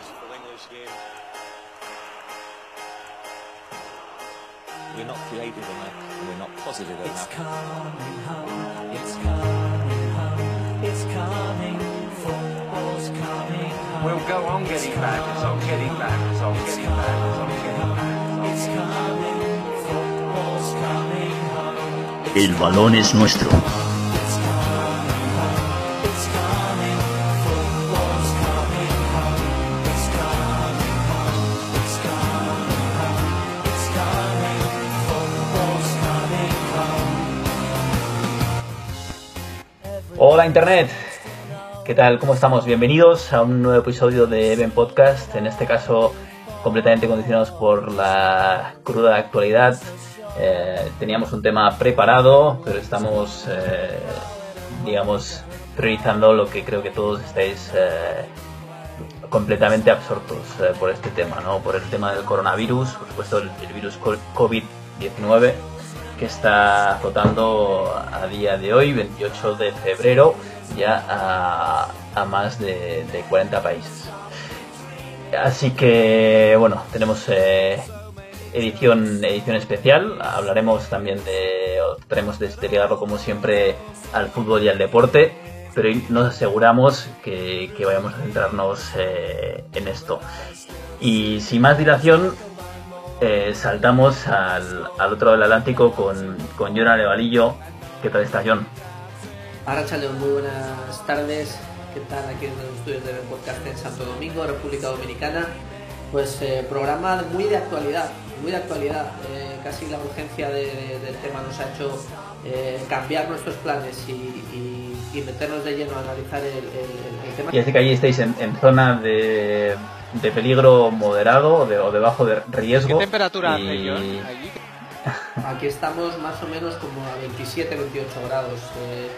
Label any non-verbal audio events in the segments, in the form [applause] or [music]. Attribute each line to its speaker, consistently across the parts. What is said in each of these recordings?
Speaker 1: beautiful English game. We're not creative enough, and we're not positive enough.
Speaker 2: It's coming home, it's coming home, it's coming, football's coming home.
Speaker 3: We'll go on getting back, it's on getting back, it's on getting back, it's on getting back.
Speaker 2: It's coming, football's coming home.
Speaker 4: El balón es nuestro.
Speaker 5: Hola Internet, ¿qué tal? ¿Cómo estamos? Bienvenidos a un nuevo episodio de Even Podcast, en este caso completamente condicionados por la cruda actualidad. Eh, teníamos un tema preparado, pero estamos, eh, digamos, priorizando lo que creo que todos estáis eh, completamente absortos por este tema, ¿no? Por el tema del coronavirus, por supuesto el, virus co- COVID-19 que está azotando a día de hoy, 28 de febrero, ya a, más de, de 40 países. Así que, bueno, tenemos eh, edición, edición especial. Hablaremos también de, o trataremos de derivarlo como siempre al fútbol y al deporte, pero nos aseguramos que, que vayamos a centrarnos eh, en esto. Y sin más dilación, eh, saltamos al, al otro lado del Atlántico con, con John Arevalillo. ¿Qué tal está John?
Speaker 6: Arrachaleo, muy buenas tardes. ¿Qué tal aquí en los estudios de podcast en Santo Domingo, República Dominicana? Pues eh, programa muy de actualidad, muy de actualidad. Eh, casi la urgencia de- de- del tema nos ha hecho cambiar nuestros planes y, y- y meternos de lleno a analizar el, el- el tema.
Speaker 5: Ya sé que allí estáis en, en zona de, de peligro moderado o de, o de bajo de riesgo.
Speaker 7: ¿Qué temperatura hace,
Speaker 5: y-
Speaker 7: John, allí?
Speaker 6: Aquí estamos más o menos como a 27, 28 grados. Eh,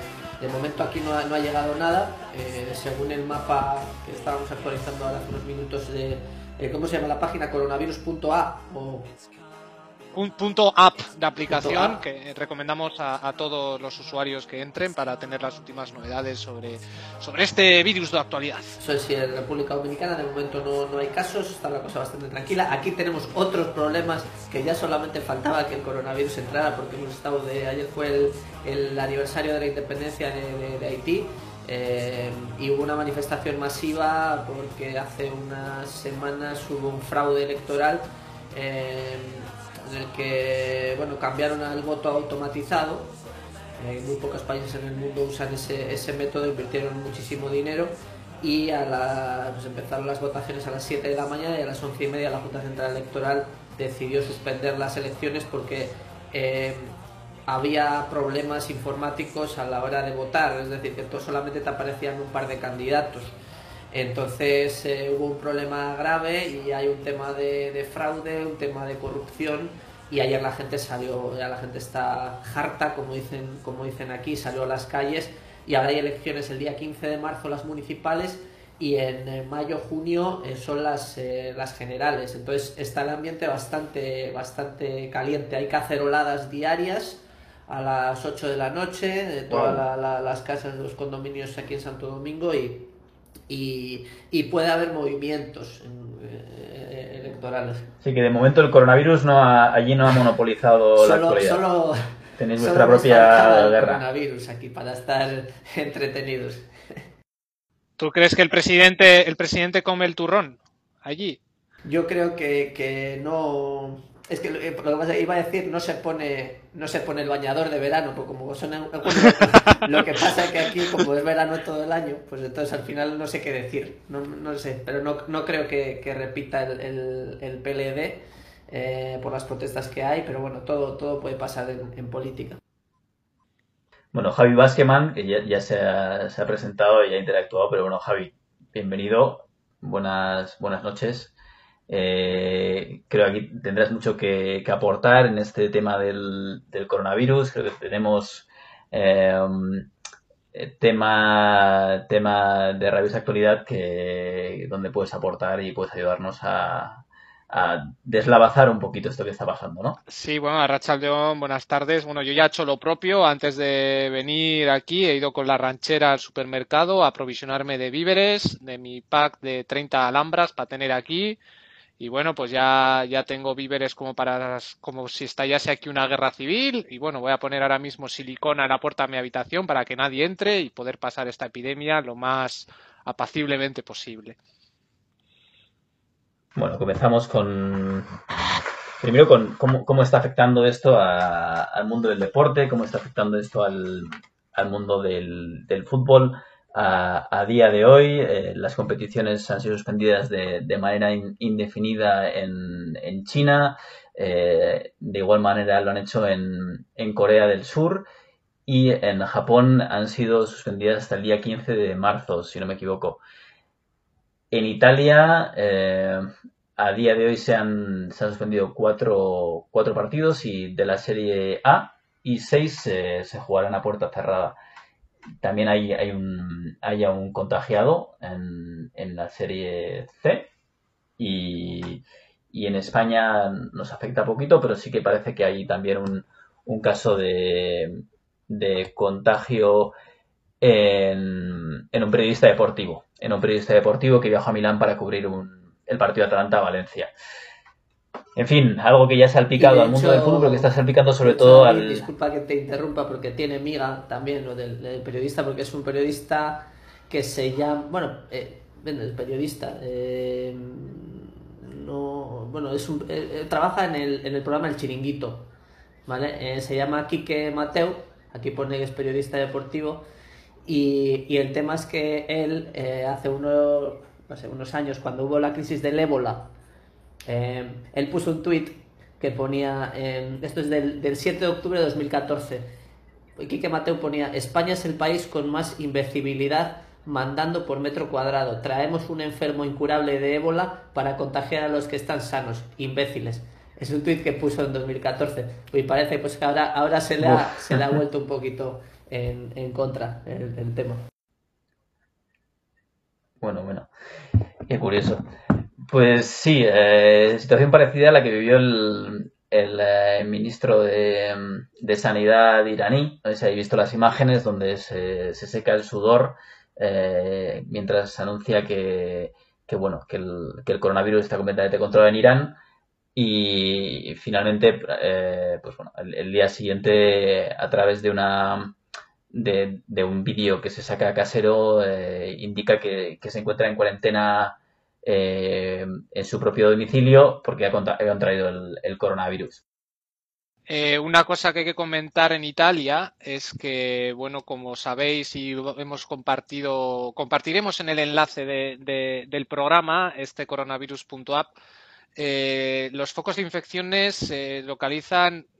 Speaker 6: de momento aquí no ha, no ha llegado nada. Eh, según el mapa que estábamos actualizando ahora hace unos minutos de... eh, ¿Cómo se llama la página? Coronavirus.a o
Speaker 7: Un punto app de aplicación que recomendamos a, a todos los usuarios que entren para tener las últimas novedades sobre, sobre este virus de actualidad.
Speaker 6: Eso es, si en República Dominicana de momento no, no hay casos, está la cosa bastante tranquila. Aquí tenemos otros problemas que ya solamente faltaba que el coronavirus entrara porque hemos estado de... Ayer fue el, el aniversario de la independencia de, de- de Haití eh, y hubo una manifestación masiva porque hace unas semanas hubo un fraude electoral eh, en el que bueno cambiaron al voto automatizado eh, muy pocos países en el mundo usan ese, ese método, invirtieron muchísimo dinero y a la- pues empezaron las votaciones a las 7 de la mañana y a las 11 y media la Junta Central Electoral decidió suspender las elecciones porque eh, había problemas informáticos a la hora de votar, es decir, que solamente te aparecían un par de candidatos. Entonces eh, hubo un problema grave y hay un tema de, de fraude, un tema de corrupción y ayer la gente salió, ya la gente está harta, como dicen, como dicen aquí, salió a las calles y ahora hay elecciones el día 15 de marzo las municipales y en eh, mayo junio eh, son las, eh, las generales. Entonces está el ambiente bastante bastante caliente. Hay caceroladas diarias a las 8 de la noche de todas la- la- las casas de los condominios aquí en Santo Domingo y, y, y puede haber movimientos en- eh, electorales
Speaker 5: Así que de momento el coronavirus no ha- allí no ha monopolizado la
Speaker 6: solo,
Speaker 5: actualidad.
Speaker 6: solo,
Speaker 5: Tenéis vuestra propia guerra.
Speaker 6: coronavirus aquí para estar [laughs] entretenidos
Speaker 7: ¿Tú crees que el presidente, el presidente come el turrón allí?
Speaker 6: Yo creo que, que no. Es que lo eh, lo que pasa- iba a decir, no se pone no se pone el bañador de verano, porque como son en- lo que pasa es que aquí, como es verano todo el año, pues entonces al final no sé qué decir. No, no sé, pero no, no creo que, repita el, el, PLD eh, por las protestas que hay, pero bueno, todo, todo puede pasar en, política.
Speaker 5: Bueno, Javi Basqueman, que ya, ya se, ha, se ha presentado y ha interactuado, pero bueno, Javi, bienvenido, buenas, buenas noches. Eh, creo que aquí tendrás mucho que, que aportar en este tema del, del coronavirus. Creo que tenemos eh, eh, tema, tema de rabiosa actualidad que, donde puedes aportar y puedes ayudarnos a, a deslavazar un poquito esto que está pasando, ¿no?
Speaker 7: Sí, bueno, a Rachaldeón, buenas tardes. Bueno, yo ya he hecho lo propio. Antes de venir aquí he ido con la ranchera al supermercado a aprovisionarme de víveres, de mi pack de 30 alhambras para tener aquí. Y bueno, pues ya, ya tengo víveres como para como si estallase aquí una guerra civil. Y bueno, voy a poner ahora mismo silicona en la puerta de mi habitación para que nadie entre y poder pasar esta epidemia lo más apaciblemente posible.
Speaker 5: Bueno, comenzamos con. Primero, con cómo, cómo está afectando esto al mundo del deporte, cómo está afectando esto al, al mundo del, del fútbol. A, día de hoy, eh, las competiciones han sido suspendidas de, manera in- indefinida en, China. eh, de igual manera lo han hecho en, Corea del Sur. Y en Japón han sido suspendidas hasta el día 15 de marzo, si no me equivoco. En Italia, eh, a día de hoy se han, suspendido cuatro, cuatro partidos y de la Serie A y seis se jugarán a puerta cerrada. También hay, hay un, un contagiado en, en la Serie C y, y en España nos afecta poquito, pero sí que parece que hay también un, un caso de, de contagio en, en un periodista deportivo. En un periodista deportivo que viajó a Milán para cubrir un- el partido Atalanta-Valencia. En fin, algo que ya ha salpicado al mundo
Speaker 6: hecho-
Speaker 5: del fútbol, pero que está salpicando sobre todo al...
Speaker 6: Disculpa que te interrumpa porque tiene miga también lo del, del periodista, porque es un periodista que se llama. Bueno, eh, bueno, el periodista. eh, no, bueno, es un, eh, eh, trabaja en el, en el programa El Chiringuito. ¿Vale? Eh, se llama Quique Mateu. Aquí pone que es periodista deportivo. Y, y el tema es que él, eh, hace uno, no sé, unos años, cuando hubo la crisis del ébola, eh, él puso un tuit que ponía, eh, esto es del, del 7 de octubre de 2014, Quique Mateo ponía, España es el país con más invencibilidad mandando por metro cuadrado. Traemos un enfermo incurable de ébola para contagiar a los que están sanos, imbéciles. Es un tuit que puso en 2014 y parece pues que ahora, ahora se, le ha, se le ha vuelto un [laughs] poquito en, en contra el, el tema.
Speaker 5: Bueno, bueno, qué curioso. Pues sí, eh, situación parecida a la que vivió el, el, eh, ministro de, Sanidad iraní. No sé si habéis visto las imágenes donde se, se seca el sudor eh, mientras anuncia que, bueno, que el, que el coronavirus está completamente controlado en Irán. Y finalmente, eh, pues bueno, el, día siguiente, a través de una de un vídeo que se saca casero, eh, indica que, que se encuentra en cuarentena eh, en su propio domicilio porque ha, contra- ha contraído el, coronavirus.
Speaker 7: Eh, una cosa que hay que comentar en Italia es que, bueno, como sabéis y hemos compartido, compartiremos en el enlace de- de- del programa, este coronavirus.app, eh, los focos de infecciones se localizan mm,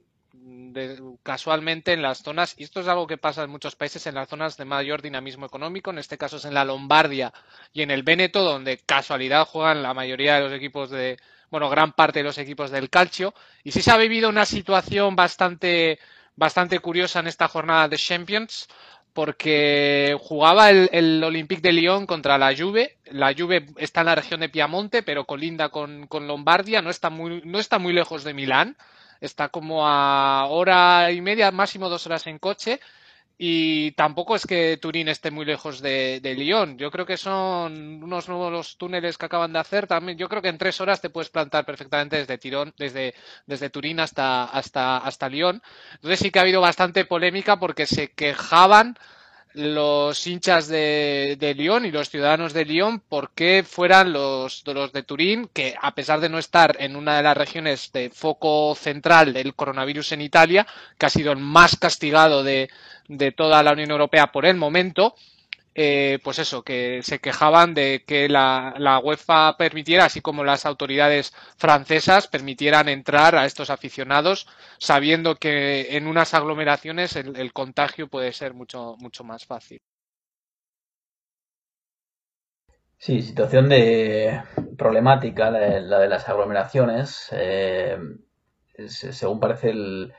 Speaker 7: de- casualmente en las zonas, y esto es algo que pasa en muchos países, en las zonas de mayor dinamismo económico, en este caso es en la Lombardia y en el Véneto, donde casualidad juegan la mayoría de los equipos de, bueno, gran parte de los equipos del calcio. Y sí se ha vivido una situación bastante, bastante curiosa en esta jornada de Champions, porque jugaba el, el Olympique de Lyon contra la Juve. La Juve está en la región de Piamonte, pero colinda con, con Lombardia, no está, muy, no está muy lejos de Milán. Está como a hora y media, máximo dos horas en coche. Y tampoco es que Turín esté muy lejos de, de Lyon. Yo creo que son unos nuevos túneles que acaban de hacer. También, yo creo que en tres horas te puedes plantar perfectamente desde Tirón, desde, desde Turín hasta, hasta, hasta Lyon. Entonces sí que ha habido bastante polémica porque se quejaban los hinchas de, de Lyon y los ciudadanos de Lyon porque fueran los, los de Turín, que a pesar de no estar en una de las regiones de foco central del coronavirus en Italia, que ha sido el más castigado de, de toda la Unión Europea por el momento, eh, pues eso, que se quejaban de que la, la UEFA permitiera, así como las autoridades francesas, permitieran entrar a estos aficionados, sabiendo que en unas aglomeraciones el, contagio puede ser mucho, mucho más fácil.
Speaker 5: Sí, situación de problemática, la de, la de las aglomeraciones. eh, se- según parece, el,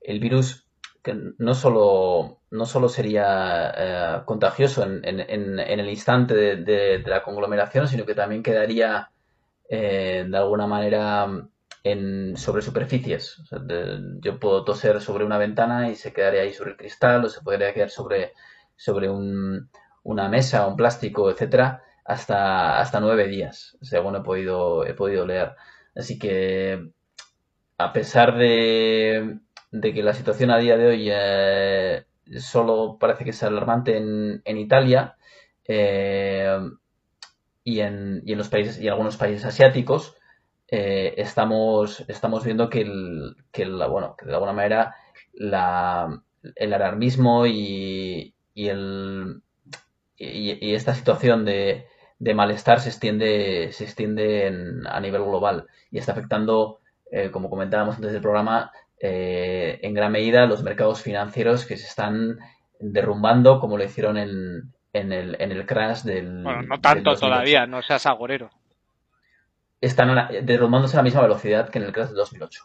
Speaker 5: el virus que no solo, no solo sería eh, contagioso en, el instante de, la conglomeración, sino que también quedaría eh, de alguna manera en, sobre superficies. Yo puedo toser sobre una ventana y se quedaría ahí sobre el cristal o se podría quedar sobre, sobre un- una mesa, un plástico, etcétera, hasta, hasta nueve días, según he podido, he podido leer. Así que, a pesar de, de que la situación a día de hoy eh, solo parece que es alarmante en, en Italia eh, y, en, y en los países y algunos países asiáticos, eh, estamos, estamos viendo que, que la- bueno, de alguna manera la, el alarmismo y, y el, y esta situación de, de malestar se extiende, se extiende en- a nivel global y está afectando, eh, como comentábamos antes del programa, eh, en gran medida los mercados financieros que se están derrumbando como lo hicieron en, en el, en el crash del,
Speaker 7: Bueno, no tanto
Speaker 5: 2008
Speaker 7: todavía, no seas agorero.
Speaker 5: están derrumbándose a la misma velocidad que en el crash de 2008.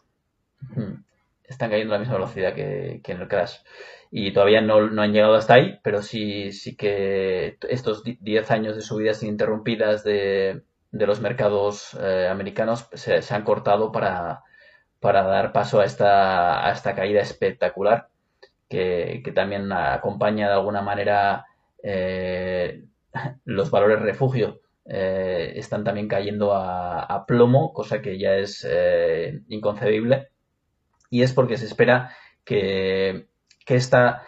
Speaker 5: Ujú. Están cayendo a la misma velocidad que, que en el crash. Y todavía no, no han llegado hasta ahí, pero sí, sí que estos di- 10 años de subidas ininterrumpidas de, de los mercados eh, americanos se, se han cortado para, para dar paso a esta, a esta caída espectacular que, que también acompaña de alguna manera eh, [laughs] los valores refugio eh, están también cayendo a, plomo, cosa que ya es eh, inconcebible. Y es porque se espera que, que esta,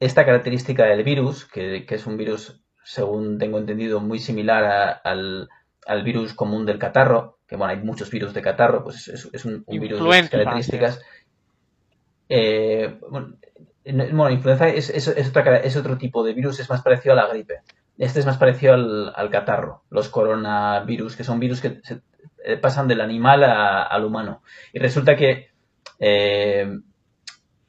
Speaker 5: esta característica del virus, que, que es un virus, según tengo entendido, muy similar a- al, al virus común del catarro, que bueno, hay muchos virus de catarro, pues es, es un, un virus de características. Eh, bueno, en- bueno, influenza es, es, es otra es otro tipo de virus, es más parecido a la gripe. Este es más parecido al, al catarro, los coronavirus, que son virus que se- eh, pasan del animal a- al humano. Y resulta que eh,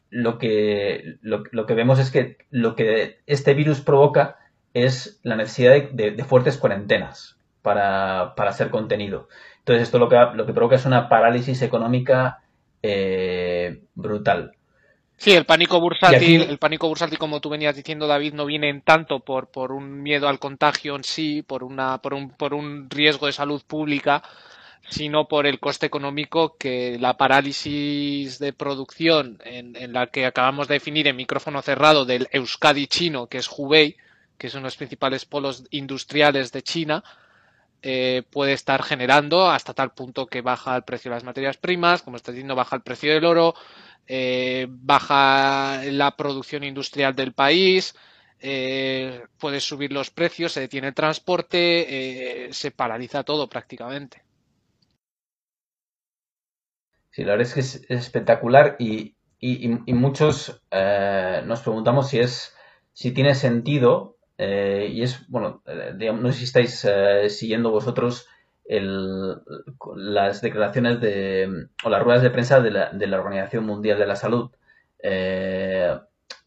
Speaker 5: lo que lo, lo que vemos es que lo que este virus provoca es la necesidad de, de- de fuertes cuarentenas para, para ser contenido. Entonces esto lo que, lo que provoca es una parálisis económica eh, brutal.
Speaker 7: Sí, el pánico bursátil,
Speaker 5: aquí-
Speaker 7: el pánico bursátil, como tú venías diciendo, David, no viene en tanto por, por un miedo al contagio en sí, por una, por un, por un riesgo de salud pública, sino por el coste económico que la parálisis de producción en, en la que acabamos de definir en micrófono cerrado del Euskadi chino, que es Hubei, que es uno de los principales polos industriales de China, eh, puede estar generando hasta tal punto que baja el precio de las materias primas, como está diciendo, baja el precio del oro, eh, baja la producción industrial del país, eh, puede subir los precios, se detiene el transporte, se paraliza todo prácticamente.
Speaker 5: Sí, la verdad es que es, es espectacular y, y- y- muchos nos preguntamos si es si tiene sentido eh, y es bueno eh, digamos, no sé si estáis eh, siguiendo vosotros el- las declaraciones de o las ruedas de prensa de la, de la Organización Mundial de la Salud. Eh,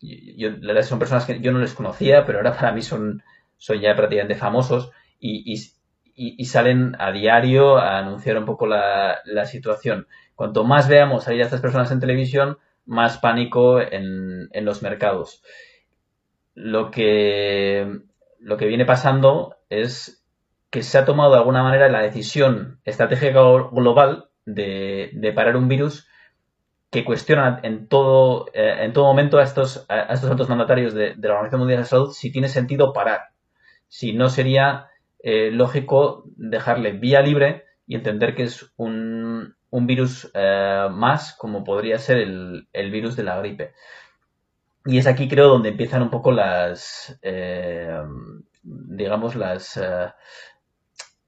Speaker 5: yo, son personas que yo no les conocía, pero ahora para mí son, son ya prácticamente famosos y, salen a diario a anunciar un poco la, situación. Cuanto más veamos salir a estas personas en televisión, más pánico en los mercados. Lo que, lo que viene pasando es que se ha tomado de alguna manera la decisión estratégica global de, parar un virus que cuestiona en todo, eh, en todo momento a estos, a estos altos mandatarios de, de la Organización Mundial de la Salud si tiene sentido parar. Si no sería eh, lógico dejarle vía libre y entender que es un, un virus eh, más, como podría ser el, el virus de la gripe. Y es aquí, creo, donde empiezan un poco las, eh, digamos, las eh,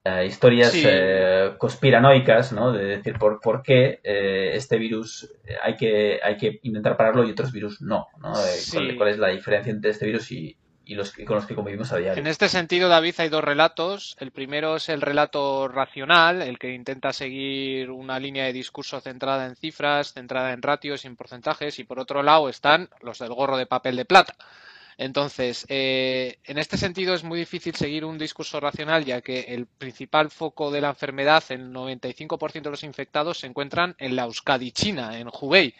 Speaker 5: eh, historias
Speaker 7: Sí.
Speaker 5: eh, conspiranoicas, ¿no? De decir por, por qué eh, este virus hay que, hay que intentar pararlo y otros virus no, ¿no?
Speaker 7: Sí.
Speaker 5: ¿cuál, cuál es la diferencia entre este virus y,
Speaker 7: En este sentido, David, hay dos relatos. El primero es el relato racional, el que intenta seguir una línea de discurso centrada en cifras, centrada en ratios y en porcentajes, y por otro lado están los del gorro de papel de plata. Entonces, eh, en este sentido es muy difícil seguir un discurso racional, ya que el principal foco de la enfermedad, el 95% de los infectados, se encuentran en la Euskadi China, en Hubei.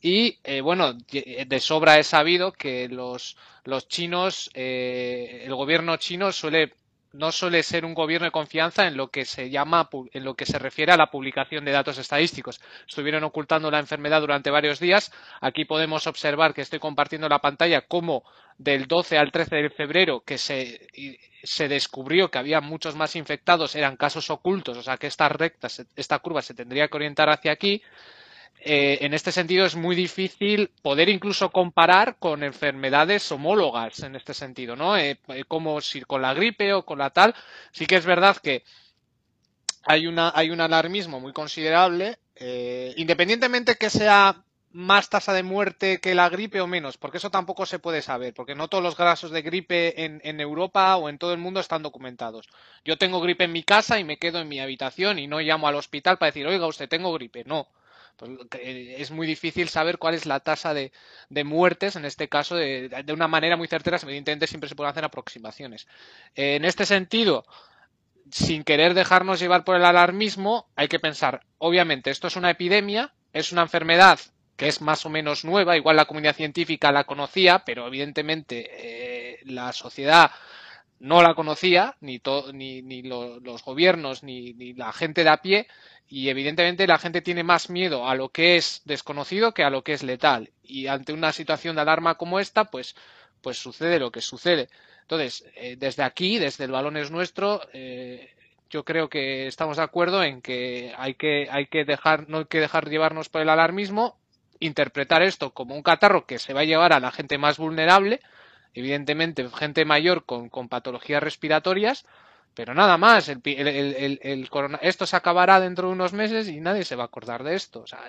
Speaker 7: Y eh, bueno, de sobra es sabido que los, los chinos, eh, el gobierno chino suele no suele ser un gobierno de confianza en lo que se llama, en lo que se refiere a la publicación de datos estadísticos. Estuvieron ocultando la enfermedad durante varios días. Aquí podemos observar que estoy compartiendo la pantalla cómo del 12 al 13 de febrero que se, se descubrió que había muchos más infectados eran casos ocultos, o sea que esta recta, esta curva se tendría que orientar hacia aquí. Eh, en este sentido es muy difícil poder incluso comparar con enfermedades homólogas en este sentido, ¿no? Eh, eh, como si con la gripe o con la tal. Sí que es verdad que hay, una, hay un alarmismo muy considerable, eh, independientemente que sea más tasa de muerte que la gripe o menos, porque eso tampoco se puede saber, porque no todos los casos de gripe en, en Europa o en todo el mundo están documentados. Yo tengo gripe en mi casa y me quedo en mi habitación y no llamo al hospital para decir, oiga, usted tengo gripe. No. Pues, es muy difícil saber cuál es la tasa de, de muertes, en este caso, de, de, una manera muy certera. Evidentemente, siempre se pueden hacer aproximaciones. Eh, en este sentido, sin querer dejarnos llevar por el alarmismo, hay que pensar, obviamente, esto es una epidemia, es una enfermedad que es más o menos nueva, igual la comunidad científica la conocía, pero evidentemente eh, la sociedad no la conocía, ni, to, ni, ni lo, los gobiernos, ni, ni, la gente de a pie, y evidentemente la gente tiene más miedo a lo que es desconocido que a lo que es letal. Y ante una situación de alarma como esta, pues, pues sucede lo que sucede. Entonces, eh, desde aquí, desde el balón es nuestro, eh, yo creo que estamos de acuerdo en que que, hay que dejar, no hay que dejar llevarnos por el alarmismo, interpretar esto como un catarro que se va a llevar a la gente más vulnerable, evidentemente gente mayor con, con patologías respiratorias, pero nada más, el, el, el, el, corona... esto se acabará dentro de unos meses y nadie se va a acordar de esto. O sea,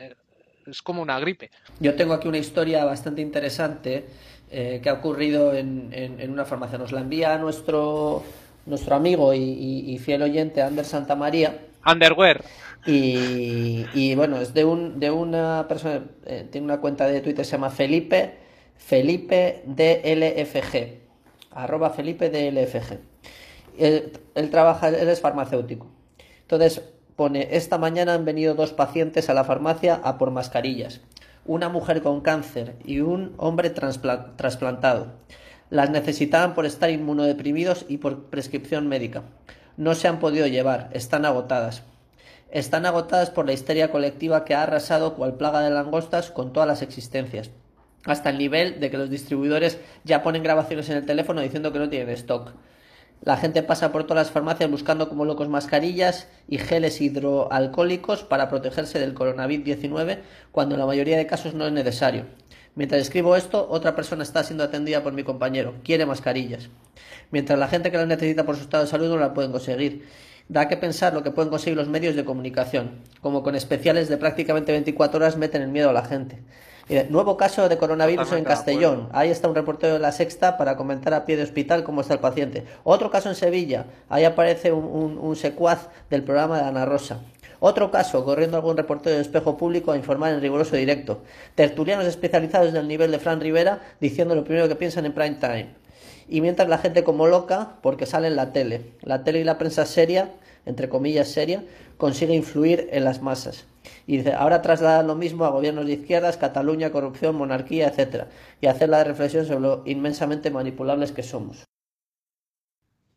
Speaker 7: es como una gripe.
Speaker 6: Yo tengo aquí una historia bastante interesante eh, que ha ocurrido en, en, en, una farmacia. Nos la envía nuestro, nuestro amigo y, y, y fiel oyente Ander Santamaría.
Speaker 7: Underwear.
Speaker 6: Y, y, bueno, es de, un, de una persona, eh, tiene una cuenta de Twitter, se llama Felipe, Felipe DLFG, arroba Felipe DLFG. Él, trabaja, él es farmacéutico. Entonces pone, esta mañana han venido dos pacientes a la farmacia a por mascarillas. Una mujer con cáncer y un hombre trasplantado. Las necesitaban por estar inmunodeprimidos y por prescripción médica. No se han podido llevar, están agotadas. Están agotadas por la histeria colectiva que ha arrasado cual plaga de langostas con todas las existencias. Hasta el nivel de que los distribuidores ya ponen grabaciones en el teléfono diciendo que no tienen stock. La gente pasa por todas las farmacias buscando como locos mascarillas y geles hidroalcohólicos para protegerse del coronavirus 19 cuando en la mayoría de casos no es necesario. Mientras escribo esto, otra persona está siendo atendida por mi compañero. Quiere mascarillas. Mientras la gente que las necesita por su estado de salud no la pueden conseguir. Da que pensar lo que pueden conseguir los medios de comunicación, como con especiales de prácticamente 24 horas meten el miedo a la gente. Nuevo caso de coronavirus en Castellón. Ahí está un reportero de la Sexta para comentar a pie de hospital cómo está el paciente. Otro caso en Sevilla. Ahí aparece un, un, un secuaz del programa de Ana Rosa. Otro caso, corriendo algún reportero de espejo público a informar en riguroso directo. Tertulianos especializados del nivel de Fran Rivera diciendo lo primero que piensan en prime time. Y mientras la gente como loca, porque sale en la tele. La tele y la prensa seria, entre comillas seria, consigue influir en las masas. Y dice, ahora trasladan lo mismo a gobiernos de izquierdas, Cataluña, corrupción, monarquía, etcétera, y hacer la reflexión sobre lo inmensamente manipulables que somos.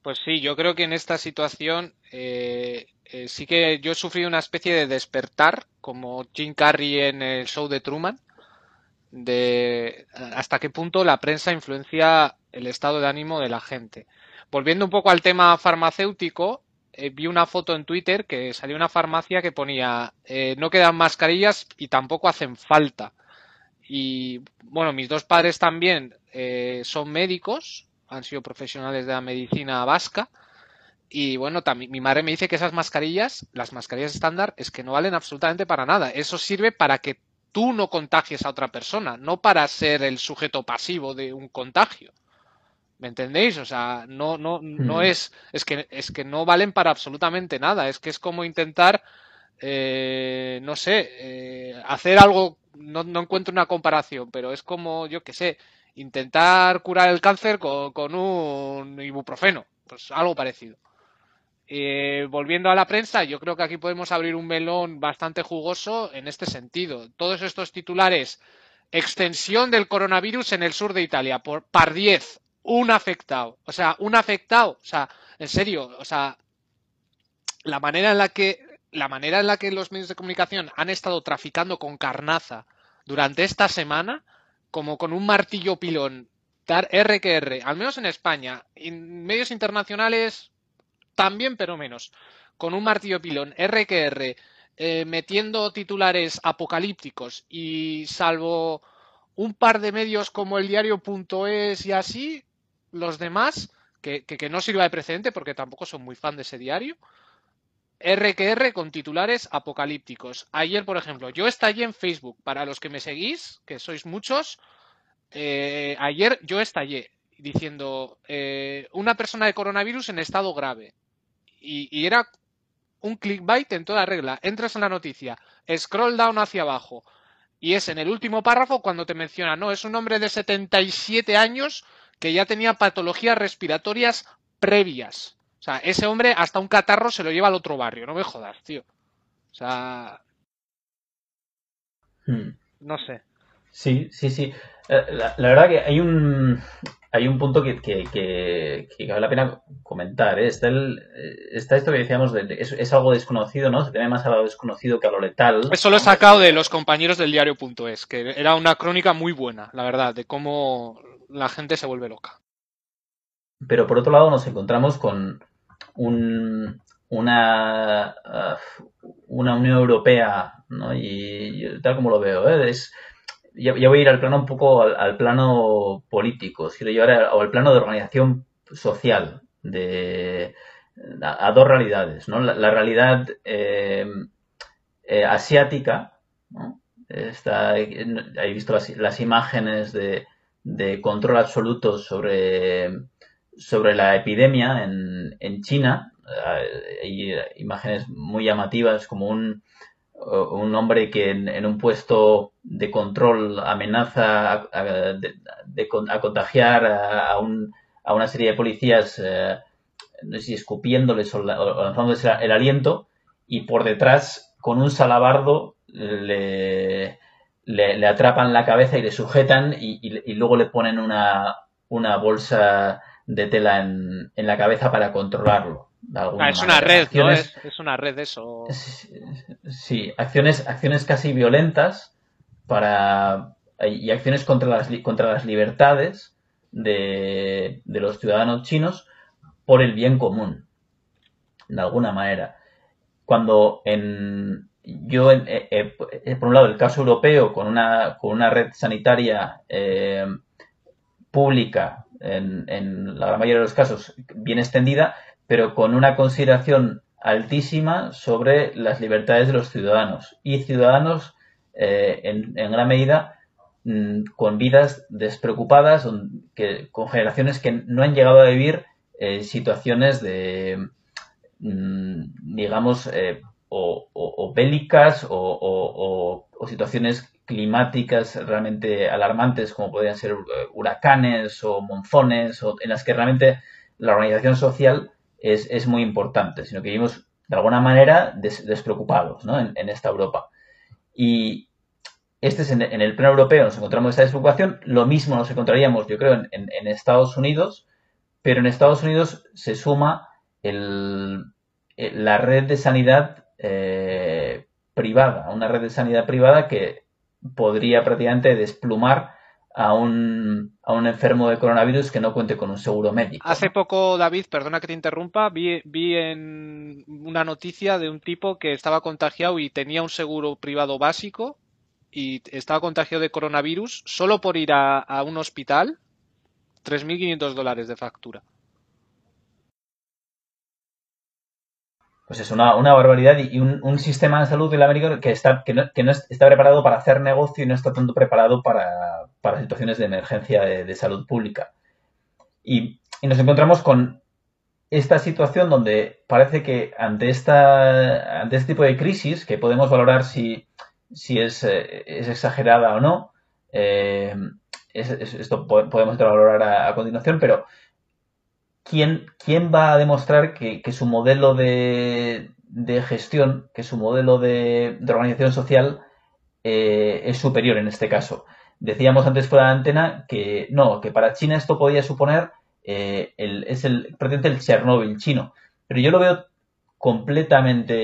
Speaker 7: Pues sí, yo creo que en esta situación eh, eh, sí que yo sufrido una especie de despertar, como Jim Carrey en el show de Truman, de hasta qué punto la prensa influencia el estado de ánimo de la gente. Volviendo un poco al tema farmacéutico, eh, vi una foto en Twitter que salió una farmacia que ponía eh, no quedan mascarillas y tampoco hacen falta. Y bueno, mis dos padres también eh, son médicos, han sido profesionales de la medicina vasca. Y bueno, también mi madre me dice que esas mascarillas, las mascarillas estándar, es que no valen absolutamente para nada. Eso sirve para que tú no contagies a otra persona, no para ser el sujeto pasivo de un contagio. ¿Me entendéis? O sea, no, no, no mm. es, es que, es que no valen para absolutamente nada. Es que es como intentar, eh, no sé, eh, hacer algo, no, no, encuentro una comparación, pero es como, yo qué sé, intentar curar el cáncer con, con un ibuprofeno. Pues algo parecido. Eh, volviendo a la prensa, yo creo que aquí podemos abrir un melón bastante jugoso en este sentido. Todos estos titulares, extensión del coronavirus en el sur de Italia, por par 10 un afectado. O sea, un afectado. O sea, en serio, o sea, la manera en la que la manera en la que los medios de comunicación han estado traficando con carnaza durante esta semana, como con un martillo pilón, dar R al menos en España, en medios internacionales también, pero menos, con un martillo pilón, R, eh, metiendo titulares apocalípticos y salvo un par de medios como el diario.es y así, los demás, que, que, no sirva de precedente porque tampoco son muy fan de ese diario, R que R con titulares apocalípticos. Ayer, por ejemplo, yo estallé en Facebook. Para los que me seguís, que sois muchos, eh, ayer yo estallé diciendo eh, una persona de coronavirus en estado grave. Y, y, era un clickbait en toda regla. Entras en la noticia, scroll down hacia abajo. Y es en el último párrafo cuando te menciona, no, es un hombre de 77 años que ya tenía patologías respiratorias previas. O sea, ese hombre hasta un catarro se lo lleva al otro barrio, no me jodas, tío. O sea.
Speaker 5: Hmm.
Speaker 7: No sé.
Speaker 5: Sí, sí, sí. Eh, La, la verdad que hay un hay un punto que, que, que, que vale la pena comentar. ¿eh? Está, el, está esto que decíamos, de, es, es, algo desconocido, ¿no? Se teme más a lo desconocido que a lo letal.
Speaker 7: Eso lo he sacado de los compañeros del diario.es, que era una crónica muy buena, la verdad, de cómo la gente se vuelve loca.
Speaker 5: Pero por otro lado nos encontramos con, un, una, una Unión Europea, ¿no? Y, tal como lo veo, ¿eh? es, ya, ya, voy a ir al plano un poco al, plano político, si lo llevar o al plano de organización social, de, a, dos realidades, ¿no? La, realidad eh, eh, asiática, ¿no? Está, he visto las imágenes de, de, control absoluto sobre, sobre la epidemia en, en China. Hay imágenes muy llamativas como un, un hombre que en, un puesto de control amenaza a, de, a contagiar a, un, a, una serie de policías, eh, no sé si escupiéndoles o, lanzándoles el, el, aliento, y por detrás, con un salabardo, le, le, le atrapan la cabeza y le sujetan y, y, y luego le ponen una, una bolsa de tela en, en, la cabeza para controlarlo.
Speaker 7: Ah, es una red, acciones, ¿no? Es, es, una red eso.
Speaker 5: Sí, acciones, acciones casi violentas para y acciones contra las, contra las libertades de, de los ciudadanos chinos por el bien común, de alguna manera. Cuando en, yo, eh, eh, por un lado, el caso europeo con una, con una red sanitaria eh, pública, en, la gran mayoría de los casos, bien extendida, pero con una consideración altísima sobre las libertades de los ciudadanos. Y ciudadanos eh, en, gran medida mmm, con vidas despreocupadas, con generaciones que no han llegado a vivir eh, situaciones de, mmm, digamos, eh, o, bélicas o, situaciones climáticas realmente alarmantes como podrían ser huracanes o monzones en las que realmente la organización social es, muy importante, sino que vivimos de alguna manera des, despreocupados en, esta Europa. Y este es en, el plano europeo, nos encontramos esta despreocupación, lo mismo nos encontraríamos, yo creo, en, Estados Unidos, pero en Estados Unidos se suma el, la red de sanidad eh, privada, una red de sanidad privada que podría prácticamente desplumar a un, a un enfermo de coronavirus que no cuente con un seguro médico.
Speaker 7: Hace poco, David, perdona que te interrumpa, vi, vi en una noticia de un tipo que estaba contagiado y tenía un seguro privado básico y estaba contagiado de coronavirus solo por ir a, a un hospital, 3.500 dólares de factura.
Speaker 5: Pues es una, una barbaridad y un, un, sistema de salud del América que, está, que, no, que no está preparado para hacer negocio y no está tanto preparado para, para situaciones de emergencia de, salud pública. Y, y, nos encontramos con esta situación donde parece que ante, esta, ante este tipo de crisis, que podemos valorar si, si es, es exagerada o no, eh, es, es, esto podemos valorar a, a continuación, pero ¿quién, quién va a demostrar que, que su modelo de, de, gestión, que su modelo de, de organización social eh, es superior en este caso? decíamos antes fuera de antena que no, que para China esto podía suponer eh, el, es el prácticamente el Chernóbil chino. Pero yo lo veo completamente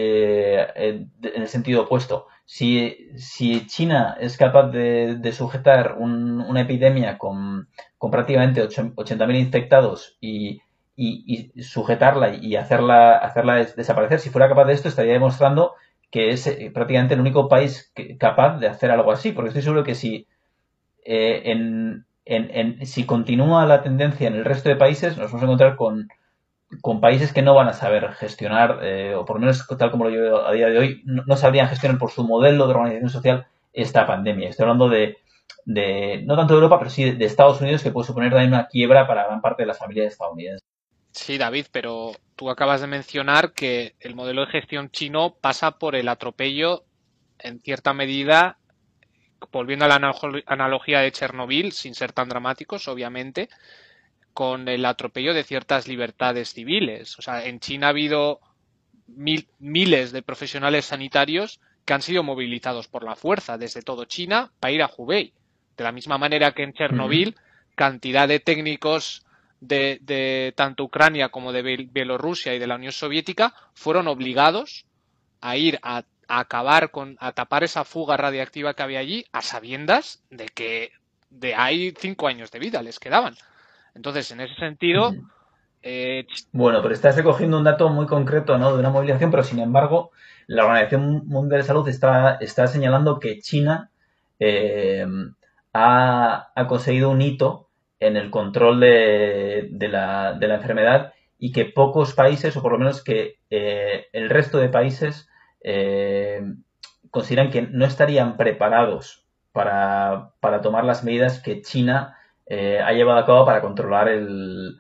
Speaker 5: eh, en el sentido opuesto. Si, si China es capaz de, de sujetar un- una epidemia con, con prácticamente ocho- 80.000 infectados y, y- y sujetarla y hacerla, hacerla des- desaparecer, si fuera capaz de esto, estaría demostrando que es eh, prácticamente el único país que- capaz de hacer algo así. Porque estoy seguro que si, eh, en, en- en- si continúa la tendencia en el resto de países, nos vamos a encontrar con, con países que no van a saber gestionar, eh, o por lo menos tal como lo yo a día de hoy, no, sabrían gestionar por su modelo de organización social esta pandemia. Estoy hablando de, de no tanto de Europa, pero sí de Estados Unidos, que puede suponer también una quiebra para gran parte de las familias estadounidenses.
Speaker 7: Sí, David, pero tú acabas de mencionar que el modelo de gestión chino pasa por el atropello, en cierta medida, volviendo a la analo- analogía de Chernobyl, sin ser tan dramáticos, obviamente, con el atropello de ciertas libertades civiles. O sea, en China ha habido mil- miles de profesionales sanitarios que han sido movilizados por la fuerza desde todo China para ir a Hubei. De la misma manera que en Chernobyl, cantidad de técnicos de, de tanto Ucrania como de Biel- Bielorrusia y de la Unión Soviética fueron obligados a ir a, a acabar con, a tapar esa fuga radiactiva que había allí, a sabiendas de que de ahí cinco años de vida les quedaban. Entonces, en ese sentido, eh,
Speaker 5: Bueno, pero estás recogiendo un dato muy concreto, ¿no? De una movilización, pero sin embargo, la Organización Mundial de Salud está, está señalando que China eh, ha, ha conseguido un hito en el control de, de la, de la enfermedad y que pocos países, o por lo menos que eh, el resto de países, eh, consideran que no estarían preparados para, para tomar las medidas que China eh, ha llevado a cabo para controlar el,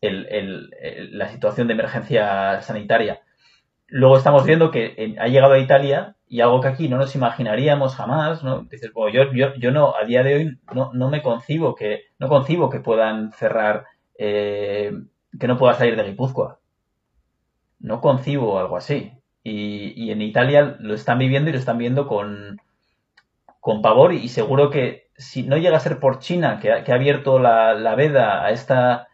Speaker 5: el- el- la situación de emergencia sanitaria. Luego estamos viendo que en- ha llegado a Italia y algo que aquí no nos imaginaríamos jamás, ¿no? Dices, bueno, yo, yo, yo no, a día de hoy no, no me concibo que, no concibo que puedan cerrar, eh, que no pueda salir de Guipúzcoa. No concibo algo así. Y, y en Italia lo están viviendo y lo están viendo con, con pavor y seguro que si no llega a ser por China, que ha, que ha abierto la, la veda a esta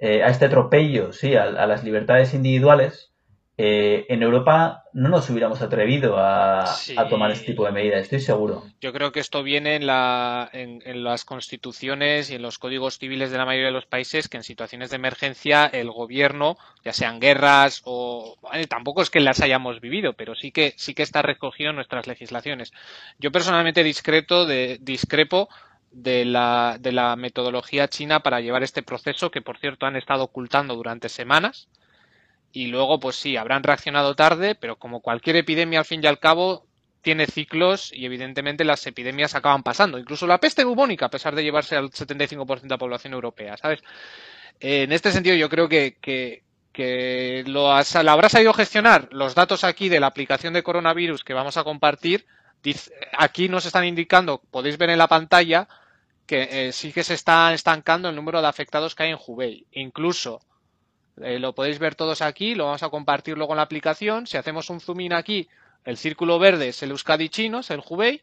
Speaker 5: eh, a este atropello, sí, a, a las libertades individuales, eh, en Europa no nos hubiéramos atrevido a,
Speaker 7: Sí.
Speaker 5: a tomar este tipo de medidas, estoy seguro.
Speaker 7: Yo creo que esto viene en, la, en, en las constituciones y en los códigos civiles de la mayoría de los países que en situaciones de emergencia el gobierno, ya sean guerras o tampoco es que las hayamos vivido, pero sí que sí que está recogido en nuestras legislaciones. Yo personalmente discreto de, discrepo de la, de la metodología china para llevar este proceso que por cierto han estado ocultando durante semanas y luego pues sí, habrán reaccionado tarde, pero como cualquier epidemia al fin y al cabo tiene ciclos y evidentemente las epidemias acaban pasando. Incluso la peste bubónica, a pesar de llevarse al 75% de la población europea, ¿sabes? Eh, en este sentido yo creo que, que, que lo, has- lo habrá sabido gestionar. Los datos aquí de la aplicación de coronavirus que vamos a compartir, aquí nos están indicando, podéis ver en la pantalla, que eh, sí que se está estancando el número de afectados que hay en Hubei. Incluso eh, lo podéis ver todos aquí, lo vamos a compartir luego en la aplicación. Si hacemos un zoom in aquí, el círculo verde es el Euskadi chino, es el Hubei.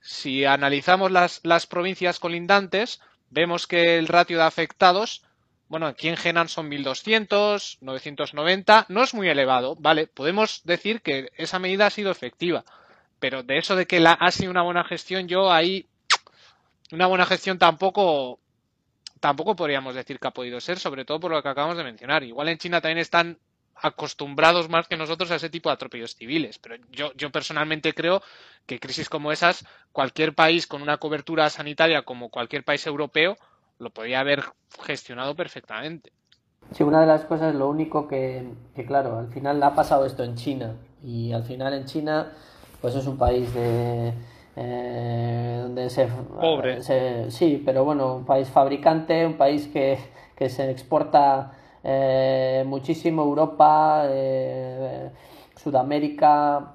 Speaker 7: Si analizamos las, las provincias colindantes, vemos que el ratio de afectados, bueno, aquí en Henan son 1200, 990, no es muy elevado, ¿vale? Podemos decir que esa medida ha sido efectiva, pero de eso de que la, ha sido una buena gestión, yo ahí, una buena gestión tampoco, tampoco podríamos decir que ha podido ser, sobre todo por lo que acabamos de mencionar. Igual en China también están acostumbrados más que nosotros a ese tipo de atropellos civiles, pero yo, yo personalmente creo que crisis como esas, cualquier país con una cobertura sanitaria como cualquier país europeo lo podría haber gestionado perfectamente.
Speaker 6: Sí, una de las cosas, lo único que, que, claro, al final ha pasado esto en China y al final en China pues es un país de eh, donde se,
Speaker 7: Pobre.
Speaker 6: se- sí, pero bueno, un país fabricante, un país que, que se exporta eh, muchísimo Europa, eh, Sudamérica,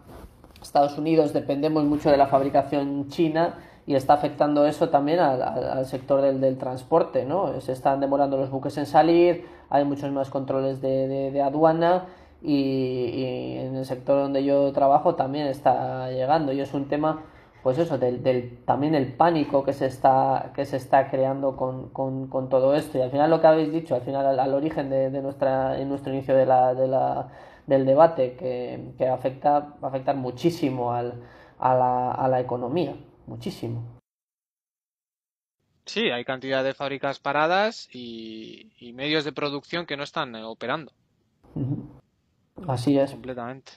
Speaker 6: Estados Unidos dependemos mucho de la fabricación china y está afectando eso también al, al- sector del, del transporte, ¿no? Se están demorando los buques en salir, hay muchos más controles de, de- de aduana y, y en el sector donde yo trabajo también está llegando y es un tema pues eso, del, del- también el pánico que se está, que se está creando con, con- con todo esto. Y al final lo que habéis dicho, al final al, al origen de, de nuestra, en nuestro inicio de la, de la- del debate, que, que afecta, va a afectar muchísimo al, a, la, a la economía, muchísimo.
Speaker 7: Sí, hay cantidad de fábricas paradas y, y medios de producción que no están eh, operando.
Speaker 6: Así es.
Speaker 7: completamente.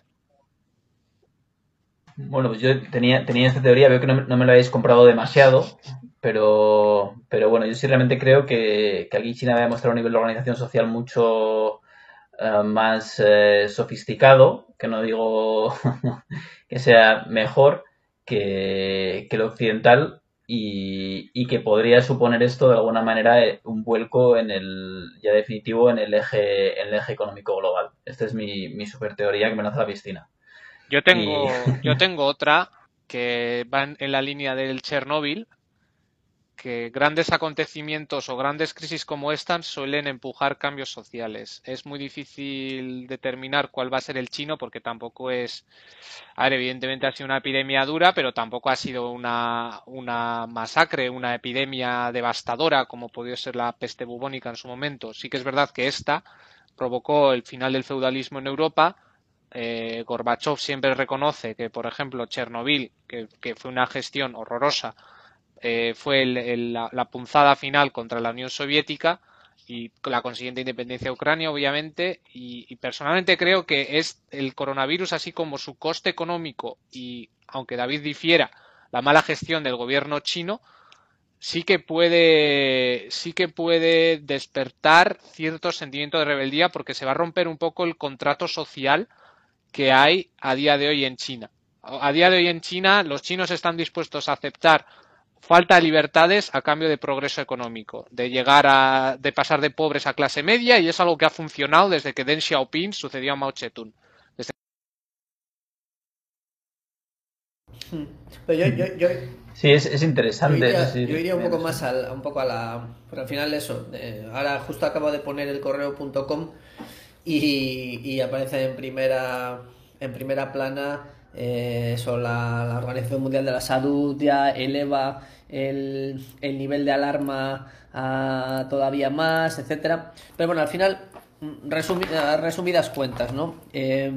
Speaker 5: Bueno, pues yo tenía, tenía esta teoría, veo que no, no me lo habéis comprado demasiado, pero, pero bueno, yo sí realmente creo que, que aquí China va a demostrar un nivel de organización social mucho eh, más eh, sofisticado, que no digo [laughs] que sea mejor que, que el occidental y, y que podría suponer esto de alguna manera eh, un vuelco en el, ya definitivo en el eje, en el eje económico global. Esta es mi, mi super teoría que me lanza la piscina.
Speaker 7: Yo tengo,
Speaker 5: Y- [laughs]
Speaker 7: yo tengo otra que va en, la línea del Chernóbil, que grandes acontecimientos o grandes crisis como esta suelen empujar cambios sociales. Es muy difícil determinar cuál va a ser el chino porque tampoco es, a ver, evidentemente ha sido una epidemia dura, pero tampoco ha sido una, una masacre, una epidemia devastadora como podía ser la peste bubónica en su momento. Sí que es verdad que esta provocó el final del feudalismo en Europa. Eh, Gorbachev siempre reconoce que, por ejemplo, Chernobyl, que, fue una gestión horrorosa, eh, fue el- la, la punzada final contra la Unión Soviética y la consiguiente independencia de Ucrania, obviamente. Y, y personalmente creo que es el coronavirus, así como su coste económico y, aunque David difiera, la mala gestión del gobierno chino, sí que puede, sí que puede despertar cierto sentimiento de rebeldía porque se va a romper un poco el contrato social que hay a día de hoy en China. A día de hoy en China, los chinos están dispuestos a aceptar falta de libertades a cambio de progreso económico, de llegar a, de pasar de pobres a clase media, y es algo que ha funcionado desde que Deng Xiaoping sucedió a Mao Zedong.
Speaker 6: Pero yo, yo, yo,
Speaker 5: Sí, es, es
Speaker 6: Yo
Speaker 5: interesante.
Speaker 6: iría,
Speaker 5: es decir,
Speaker 6: yo iría un poco más al, un poco a la. Pero al final, eso. eh, ahora justo acabo de poner el correo.com y, y aparece en primera, en primera plana. eh, eso, la, Organización Mundial de la Salud ya eleva el, el nivel de alarma a todavía más, etcétera. Pero bueno, al final, resumi- resumidas cuentas, ¿no? Eh,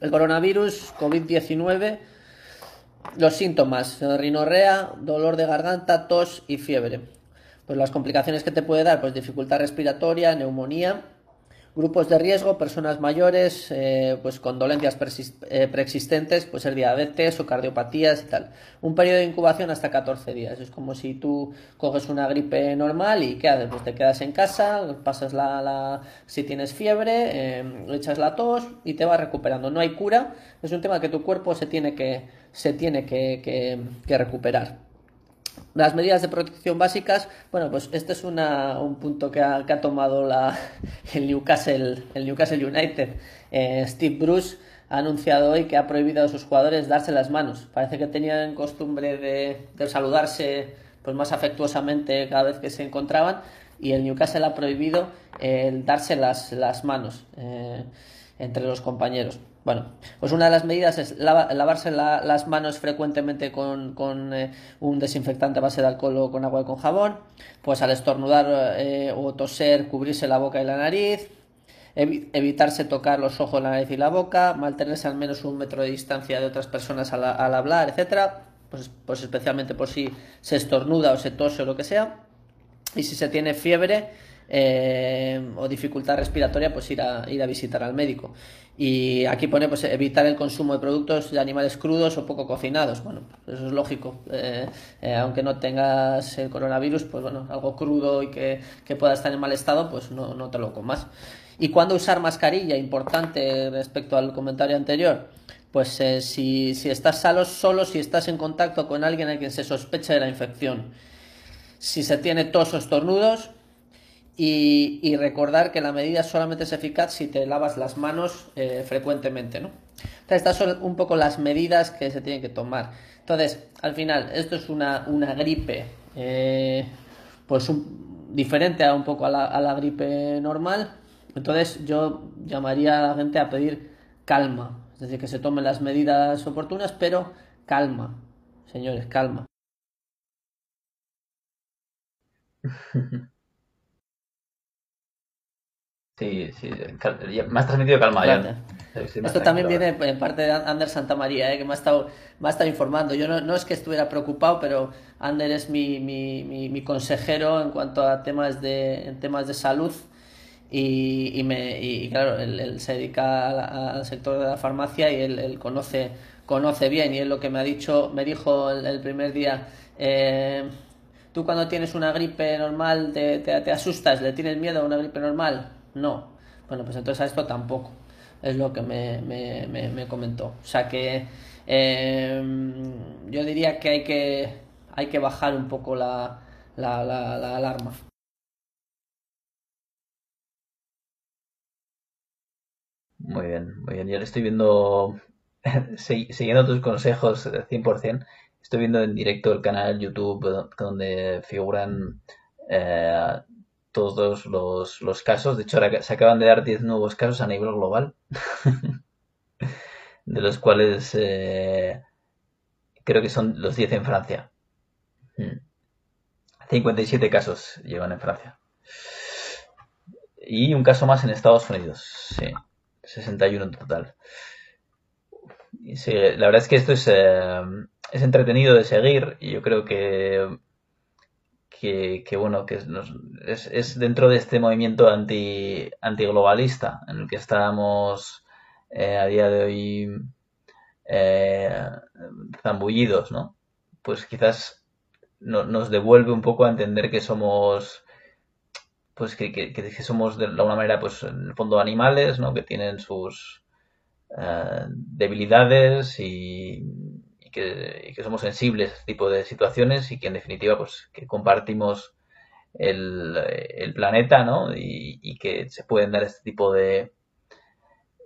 Speaker 6: el coronavirus, COVID-19, los síntomas, rinorrea, dolor de garganta, tos y fiebre. Pues las complicaciones que te puede dar, pues dificultad respiratoria, neumonía, grupos de riesgo, personas mayores, eh, pues con dolencias eh, preexistentes, pues ser diabetes o cardiopatías y tal. Un periodo de incubación hasta 14 días. Es como si tú coges una gripe normal y ¿qué haces? Pues te quedas en casa, pasas la, la- si tienes fiebre, eh, echas la tos y te vas recuperando. No hay cura, es un tema que tu cuerpo se tiene que, se tiene que, que- que recuperar. Las medidas de protección básicas, bueno, pues este es una- un punto que ha, que ha tomado la, [laughs] el, Newcastle, el Newcastle United. Eh, Steve Bruce ha anunciado hoy que ha prohibido a sus jugadores darse las manos. Parece que tenían costumbre de, de saludarse pues más afectuosamente cada vez que se encontraban y el Newcastle ha prohibido el darse las, las manos eh, entre los compañeros. Bueno, pues una de las medidas es lava- lavarse la- las manos frecuentemente con, con, eh, un desinfectante a base de alcohol o con agua y con jabón. Pues al estornudar eh, o toser, cubrirse la boca y la nariz. Evi- evitarse tocar los ojos, la nariz y la boca. Mantenerse al menos un metro de distancia de otras personas al, al hablar, etcétera. Pues, pues especialmente por si se estornuda o se tose o lo que sea. Y si se tiene fiebre eh, o dificultad respiratoria, pues ir a, ir a visitar al médico. Y aquí pone pues evitar el consumo de productos de animales crudos o poco cocinados. Bueno, eso es lógico. Eh, eh, aunque no tengas el coronavirus, pues bueno, algo crudo y que, que pueda estar en mal estado, pues no, no te lo comas. ¿Y cuándo usar mascarilla? Importante respecto al comentario anterior. Pues eh, si, si estás solo, solo si estás en contacto con alguien a quien se sospecha de la infección si se tiene tos o estornudos y, recordar que la medida solamente es eficaz si te lavas las manos eh, frecuentemente, ¿no? Estas son un poco las medidas que se tienen que tomar. Entonces, al final, esto es una, una gripe, eh, pues un- diferente a un poco a la gripe normal. Entonces, yo llamaría a la gente a pedir calma, es decir, que se tomen las medidas oportunas, pero calma. Señores, calma. [laughs]
Speaker 5: Sí, sí, has transmitido calma ya.
Speaker 6: Claro.
Speaker 5: Más
Speaker 6: Esto también viene en parte de Ander Santamaría, ¿eh? que me ha, estado, me ha estado informando. Yo no, no es que estuviera preocupado, pero Ander es mi, mi, mi, mi consejero en cuanto a temas de, en temas de salud. Y, y, me, y claro, él, él se dedica al, al sector de la farmacia y él, él conoce, conoce bien. Y él lo que me ha dicho, me dijo el, el primer día, eh, tú cuando tienes una gripe normal te, te, te asustas, le tienes miedo a una gripe normal. No. Bueno, pues entonces a esto tampoco. Es lo que me, me, me, me comentó. O sea que eh, yo diría que hay que, hay que bajar un poco la, la, la, la alarma.
Speaker 5: Muy bien, muy bien. Yo le estoy viendo, [laughs] siguiendo tus consejos eh, 100%, estoy viendo en directo el canal YouTube do- donde figuran eh, todos los, los casos. De hecho, ahora se acaban de dar 10 nuevos casos a nivel global, [laughs] de los cuales eh, creo que son los 10 en Francia. Mm. 57 casos llevan en Francia. Y un caso más en Estados Unidos, sí. 61 en total. Sí, la verdad es que esto es, eh, es entretenido de seguir y yo creo que, que, bueno, que es, es, dentro de este movimiento anti, antiglobalista en el que estábamos eh, a día de hoy eh, zambullidos, ¿no? Pues quizás no- nos devuelve un poco a entender que somos pues que, que- somos de alguna manera, pues en el fondo animales, ¿no? Que tienen sus eh, debilidades y, y que, y que somos sensibles a este tipo de situaciones y que en definitiva, pues que compartimos el, el planeta, ¿no? Y, y que se pueden dar este tipo de,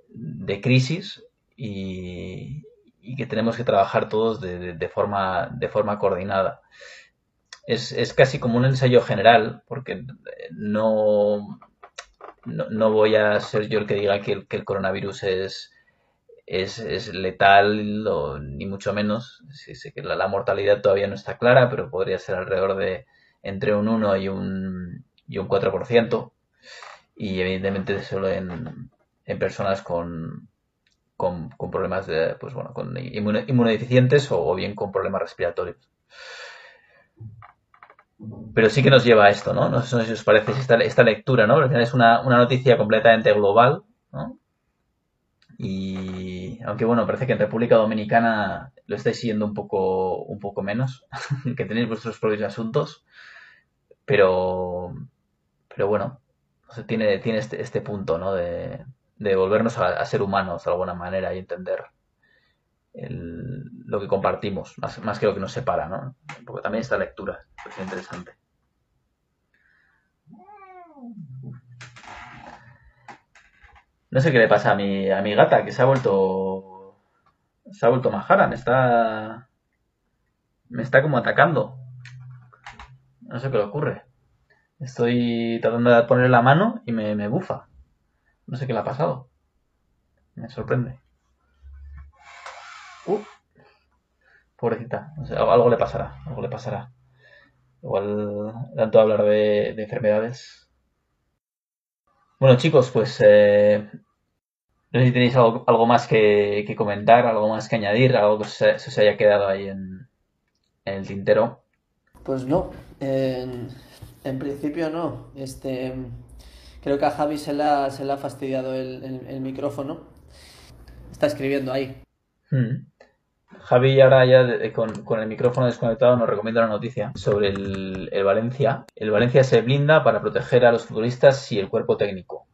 Speaker 5: de crisis y, y que tenemos que trabajar todos de, de- de forma, de forma coordinada es, es casi como un ensayo general, porque no, no, no voy a ser yo el que diga que el, que el coronavirus es, es, es letal, o, ni mucho menos. Sí, sé que la, la mortalidad todavía no está clara, pero podría ser alrededor de entre un 1 y un, y un 4%, y evidentemente solo en, en personas con, con, con problemas de, pues bueno, con inmuno- inmunodeficientes o, bien con problemas respiratorios. Pero sí que nos lleva a esto, ¿no? No sé si os parece esta, esta lectura, ¿no? Final es una, una noticia completamente global, ¿no? Y aunque bueno, parece que en República Dominicana lo estáis siguiendo un poco, un poco menos, [laughs] que tenéis vuestros propios asuntos, pero, pero bueno, tiene, tiene este, este punto, ¿no? De, de volvernos a, a ser humanos de alguna manera y entender el- lo que compartimos, más, más que lo que nos separa, ¿no? Porque también esta lectura es interesante. No sé qué le pasa a mi, a mi gata, que se ha vuelto. Se ha vuelto majara, me está. Me está como atacando. No sé qué le ocurre. Estoy tratando de ponerle la mano y me, me bufa. No sé qué le ha pasado. Me sorprende. Uh, pobrecita. No sé, algo, le pasará. Algo le pasará. Igual tanto hablar de enfermedades. Bueno, chicos, pues eh, no sé si tenéis algo, algo más que, que comentar, algo más que añadir, algo que se, se os haya quedado ahí en, en el tintero.
Speaker 6: Pues no, en, en principio no. Este, creo que a Javi se le ha, se le ha fastidiado el, el- el micrófono. Está escribiendo ahí.
Speaker 5: Hmm. Javi ahora ya de- con, el micrófono desconectado nos recomienda una noticia sobre el, Valencia. El Valencia se blinda para proteger a los futbolistas y el cuerpo técnico.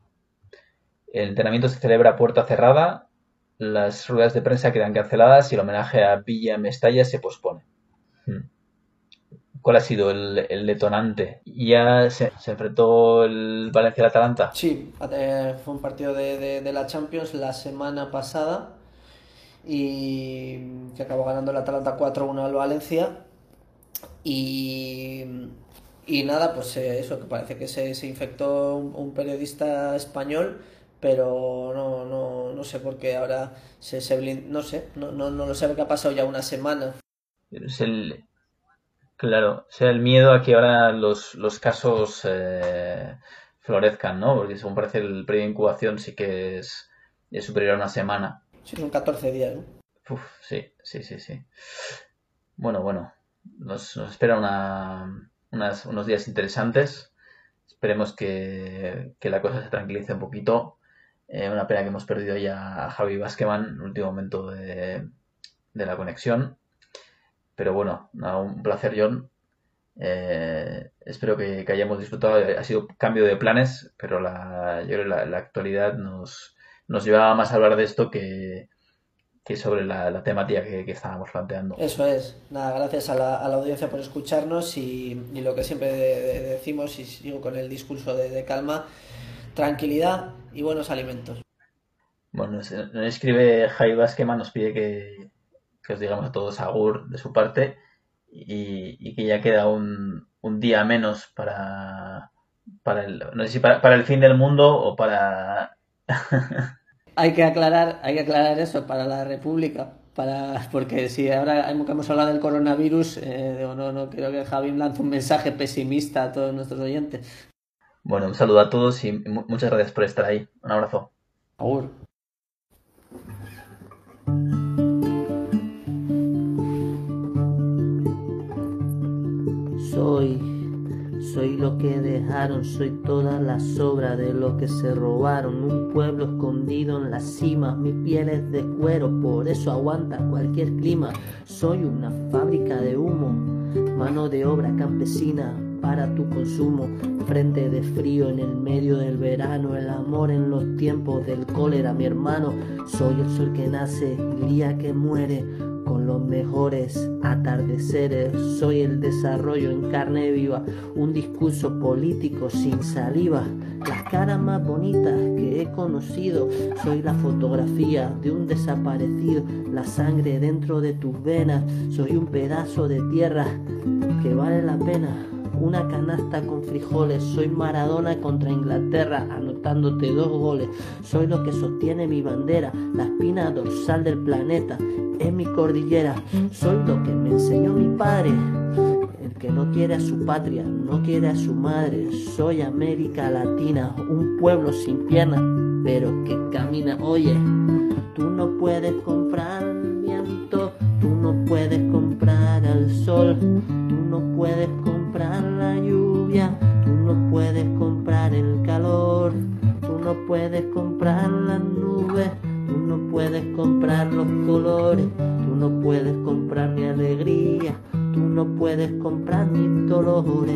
Speaker 5: El entrenamiento se celebra puerta cerrada, las ruedas de prensa quedan canceladas y el homenaje a Villa Mestalla se pospone. Hmm. ¿Cuál ha sido el, detonante? ¿Ya se, enfrentó el Valencia al Atalanta?
Speaker 6: Sí, eh, fue un partido de la Champions la semana pasada y que acabó ganando el Atalanta 4-1 al Valencia. Y, y nada, pues eh, eso, que parece que se, se infectó un, periodista español, pero no, no, no sé por qué ahora se, se no sé, no, no, no lo sé, porque ha pasado ya una semana.
Speaker 5: Es el, claro, sea, el miedo a que ahora los, los casos eh, florezcan, ¿no? Porque según parece el periodo de incubación sí que es, es superior a una semana.
Speaker 8: Sí, son 14 días, ¿no?
Speaker 5: Uf, sí, sí, sí, sí. Bueno, bueno, nos, nos espera una, unas- unos días interesantes. Esperemos que, que la cosa se tranquilice un poquito. Eh, una pena que hemos perdido ya a Javi Basqueman en el último momento de, de la conexión. Pero bueno, un placer, John. Eh, espero que, que hayamos disfrutado. Ha sido cambio de planes, pero la, yo creo que la, la actualidad nos, nos llevaba más a hablar de esto que, que sobre la, la temática que, que estábamos planteando.
Speaker 8: Eso es. Nada, gracias a la, a la audiencia por escucharnos y, y lo que siempre de- de- decimos y sigo con el discurso de, de calma, tranquilidad y buenos alimentos.
Speaker 5: Bueno, nos, nos escribe Javi Basqueman, nos pide que, que os digamos a todos agur de su parte y, y que ya queda un, un día menos para, para el, no sé si para, para el fin del mundo o para... [laughs]
Speaker 8: Hay que aclarar, hay que aclarar eso para la República, para porque si ahora hemos, hablado del coronavirus, eh, digo, no, no quiero que Javi lance un mensaje pesimista a todos nuestros oyentes.
Speaker 5: Bueno, un saludo a todos y mu- muchas gracias por estar ahí. Un abrazo.
Speaker 8: Agur. Soy, soy lo que dejaron, soy toda la sobra de lo que se robaron. Un pueblo escondido en la cima, mi piel es de cuero, por eso aguanta cualquier clima. Soy una fábrica de humo, mano de obra campesina para tu consumo. Frente de frío en el medio del verano, el amor en los tiempos del cólera, mi hermano. Soy el sol que nace, el día que muere, los mejores atardeceres. Soy el desarrollo en carne viva, un discurso político sin saliva. Las caras más bonitas que he conocido, soy la fotografía de un desaparecido, la sangre dentro de tus venas. Soy un pedazo de tierra que vale la pena. Una canasta con frijoles, soy Maradona contra Inglaterra, anotándote dos goles. Soy lo que sostiene mi bandera, la espina dorsal del planeta, es mi cordillera. Soy lo que me enseñó mi padre, el que no quiere a su patria, no quiere a su madre. Soy América Latina, un pueblo sin piernas, pero que camina. Oye, tú no puedes comprar viento, tú no puedes comprar al sol, tú no puedes comprar puedes comprar las nubes, tú no puedes comprar los colores, tú no puedes comprar mi alegría, tú no puedes comprar mis dolores.